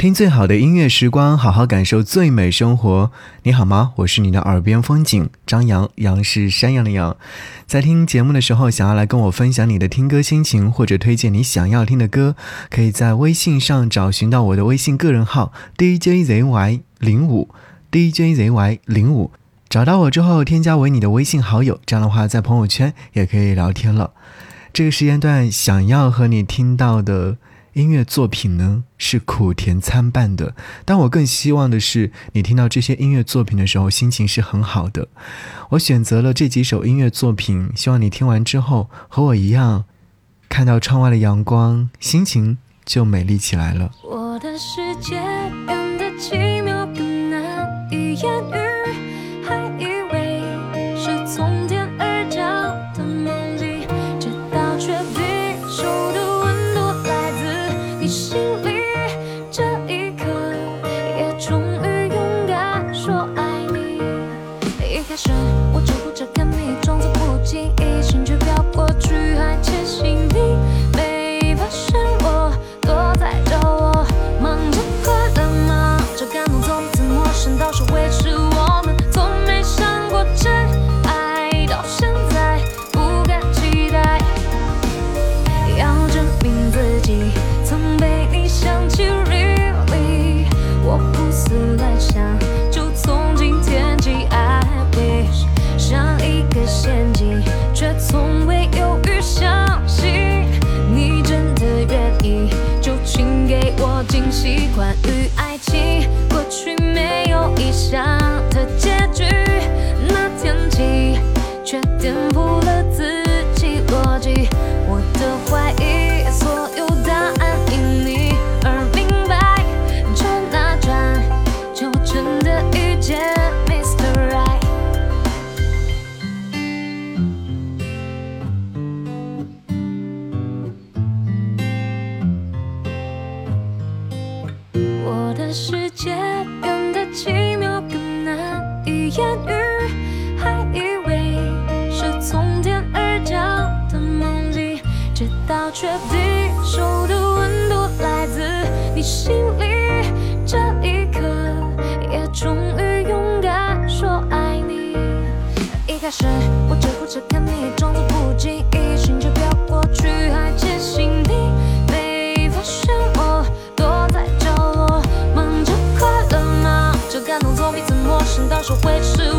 听最好的音乐时光，好好感受最美生活。你好吗？我是你的耳边风景张扬，杨是山羊的羊。在听节目的时候，想要来跟我分享你的听歌心情，或者推荐你想要听的歌，可以在微信上找寻到我的微信个人号 DJZY 零五 DJZY 零五，找到我之后添加为你的微信好友，这样的话在朋友圈也可以聊天了。这个时间段想要和你听到的。音乐作品呢是苦甜参半的，但我更希望的是你听到这些音乐作品的时候心情是很好的。我选择了这几首音乐作品，希望你听完之后和我一样，看到窗外的阳光，心情就美丽起来了。我的世界变得奇妙，更难以言喻，难道是为？开始我只顾着看你，装作不经意，心却飘过去，还窃喜你没发现我躲在角落，忙着快乐，吗？这感动，从彼此陌生？到熟，会是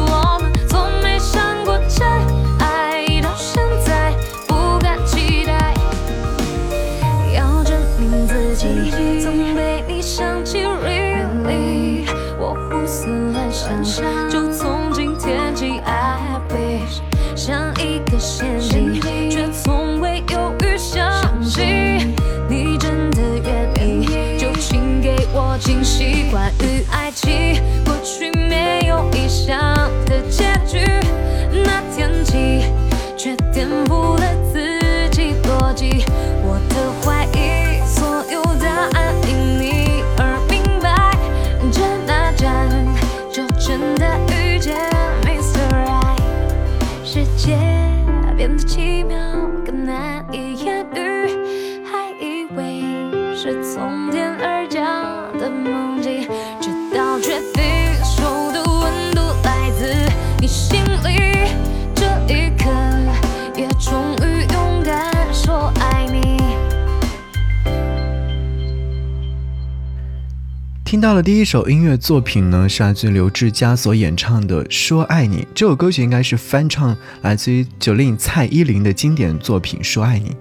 听到了第一首音乐作品呢，是来自刘志佳所演唱的《说爱你》。这首歌曲应该是翻唱来自于九令蔡依林的经典作品《说爱你》。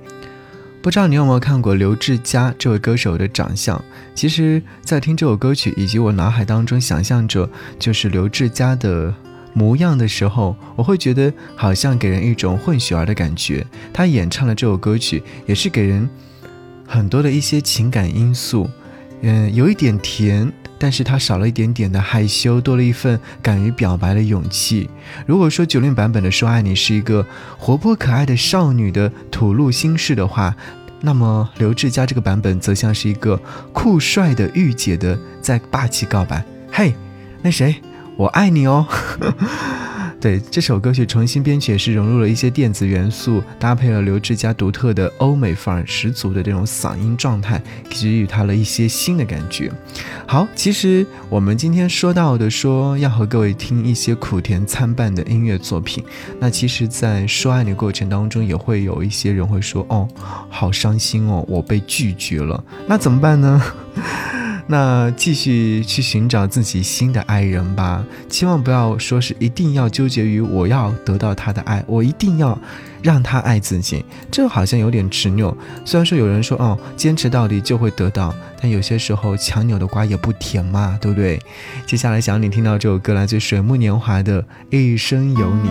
不知道你有没有看过刘志佳这位歌手的长相？其实，在听这首歌曲以及我脑海当中想象着就是刘志佳的模样的时候，我会觉得好像给人一种混血儿的感觉。他演唱的这首歌曲也是给人很多的一些情感因素。嗯，有一点甜，但是它少了一点点的害羞，多了一份敢于表白的勇气。如果说九零版本的《说爱你》是一个活泼可爱的少女的吐露心事的话，那么刘志佳这个版本则像是一个酷帅的御姐的在霸气告白：“嘿，那谁，我爱你哦。”对这首歌曲重新编曲，也是融入了一些电子元素，搭配了刘志佳独特的欧美范儿十足的这种嗓音状态，给予他了一些新的感觉。好，其实我们今天说到的，说要和各位听一些苦甜参半的音乐作品，那其实，在说爱你过程当中，也会有一些人会说，哦，好伤心哦，我被拒绝了，那怎么办呢？那继续去寻找自己新的爱人吧，千万不要说是一定要纠结于我要得到他的爱，我一定要让他爱自己，这好像有点执拗。虽然说有人说哦，坚持到底就会得到，但有些时候强扭的瓜也不甜嘛，对不对？接下来想你听到这首歌，来自水木年华的《一生有你》。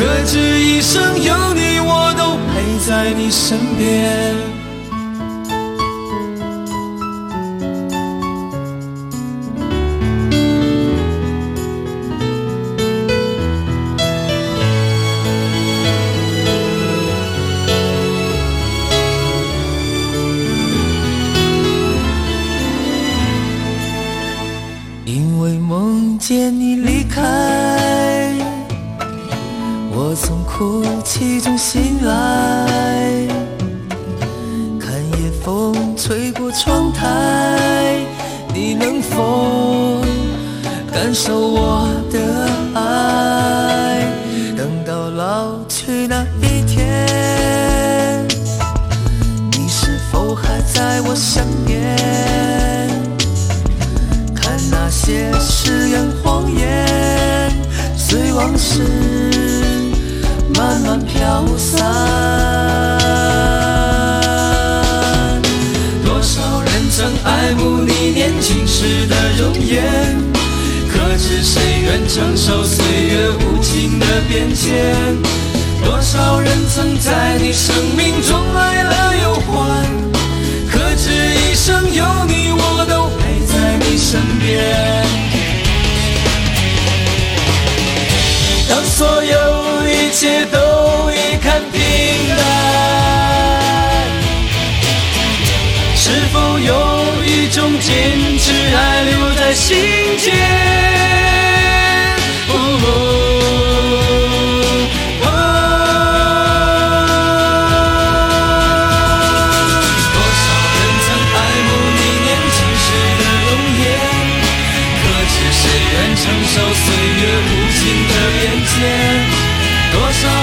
可知一生有你，我都陪在你身边。有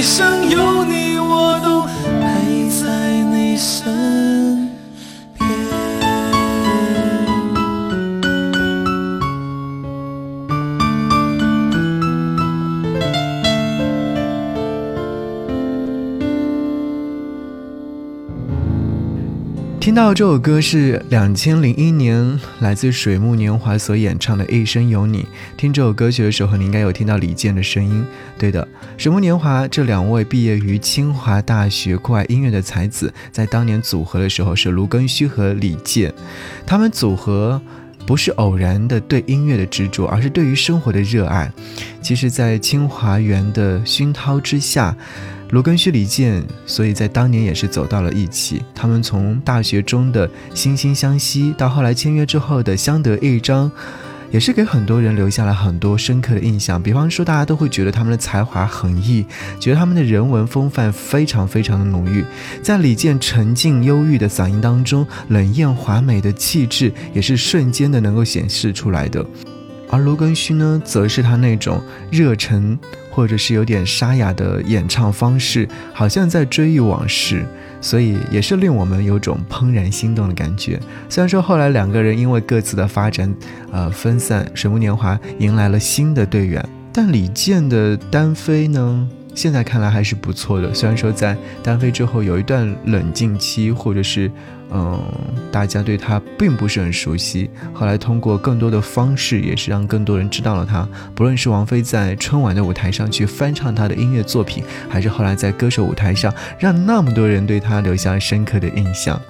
一生有你。听到这首歌是两千零一年来自水木年华所演唱的《一生有你》。听这首歌曲的时候，你应该有听到李健的声音。对的，水木年华这两位毕业于清华大学酷爱音乐的才子，在当年组合的时候是卢庚戌和李健。他们组合不是偶然的对音乐的执着，而是对于生活的热爱。其实，在清华园的熏陶之下。卢庚戌、李健，所以在当年也是走到了一起。他们从大学中的惺惺相惜，到后来签约之后的相得益彰，也是给很多人留下了很多深刻的印象。比方说，大家都会觉得他们的才华横溢，觉得他们的人文风范非常非常的浓郁。在李健沉静忧郁的嗓音当中，冷艳华美的气质也是瞬间的能够显示出来的。而卢庚戌呢，则是他那种热忱。或者是有点沙哑的演唱方式，好像在追忆往事，所以也是令我们有种怦然心动的感觉。虽然说后来两个人因为各自的发展，呃分散，水木年华迎来了新的队员，但李健的单飞呢？现在看来还是不错的，虽然说在单飞之后有一段冷静期，或者是，嗯，大家对他并不是很熟悉。后来通过更多的方式，也是让更多人知道了他。不论是王菲在春晚的舞台上去翻唱他的音乐作品，还是后来在歌手舞台上让那么多人对他留下了深刻的印象。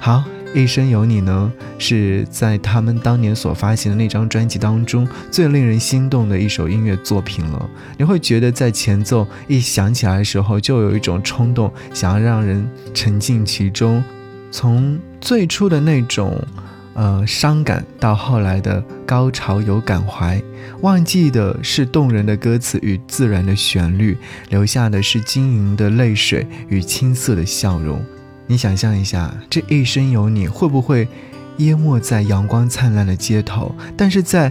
好。一生有你呢，是在他们当年所发行的那张专辑当中最令人心动的一首音乐作品了。你会觉得在前奏一响起来的时候，就有一种冲动，想要让人沉浸其中。从最初的那种，呃，伤感，到后来的高潮有感怀，忘记的是动人的歌词与自然的旋律，留下的是晶莹的泪水与青涩的笑容。你想象一下，这一生有你会不会淹没在阳光灿烂的街头？但是在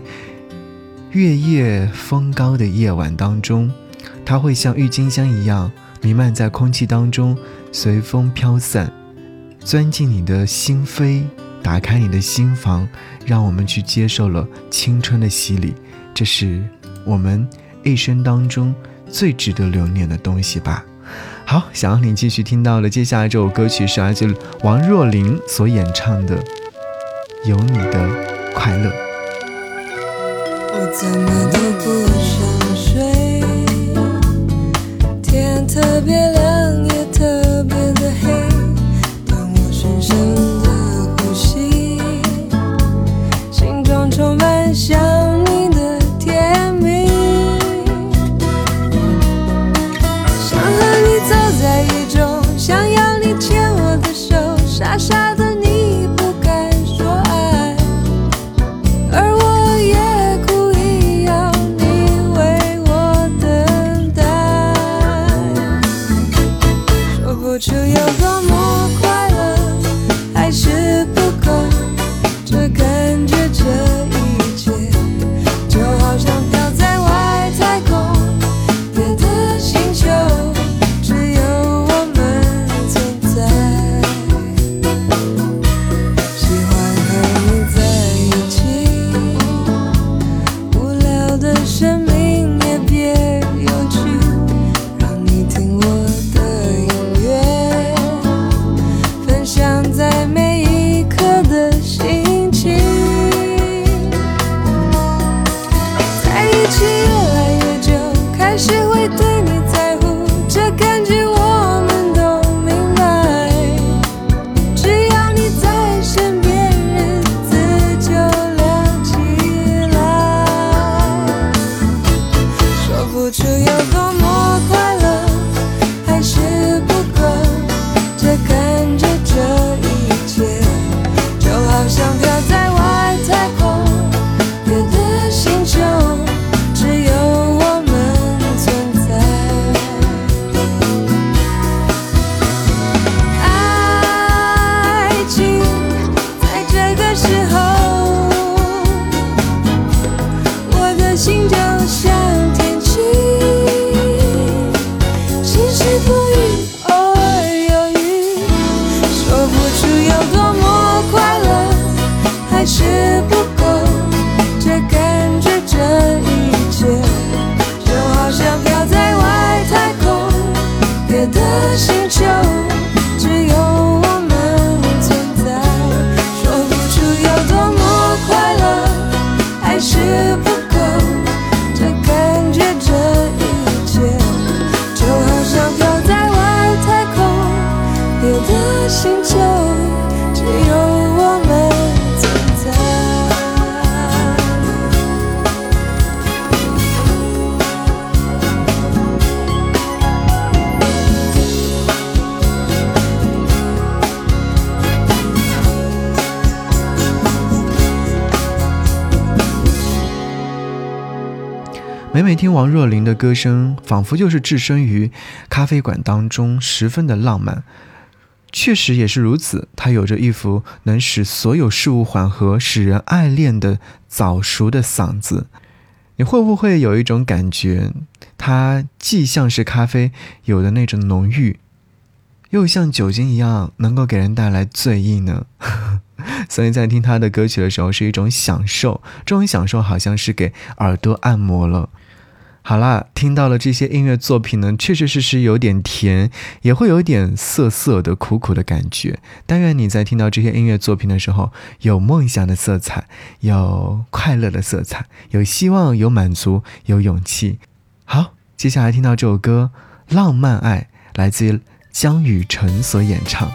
月夜风高的夜晚当中，它会像郁金香一样弥漫在空气当中，随风飘散，钻进你的心扉，打开你的心房，让我们去接受了青春的洗礼。这是我们一生当中最值得留念的东西吧。好，想要你继续听到的接下来这首歌曲是来自王若琳所演唱的《有你的快乐》。我怎么都不想睡，天特别亮，每每听王若琳的歌声，仿佛就是置身于咖啡馆当中，十分的浪漫。确实也是如此，她有着一副能使所有事物缓和、使人爱恋的早熟的嗓子。你会不会有一种感觉，它既像是咖啡有的那种浓郁，又像酒精一样能够给人带来醉意呢？所以在听他的歌曲的时候是一种享受，这种享受好像是给耳朵按摩了。好啦，听到了这些音乐作品呢，确确实实有点甜，也会有点涩涩的、苦苦的感觉。但愿你在听到这些音乐作品的时候，有梦想的色彩，有快乐的色彩，有希望，有满足，有勇气。好，接下来听到这首歌《浪漫爱》，来自于江雨晨所演唱。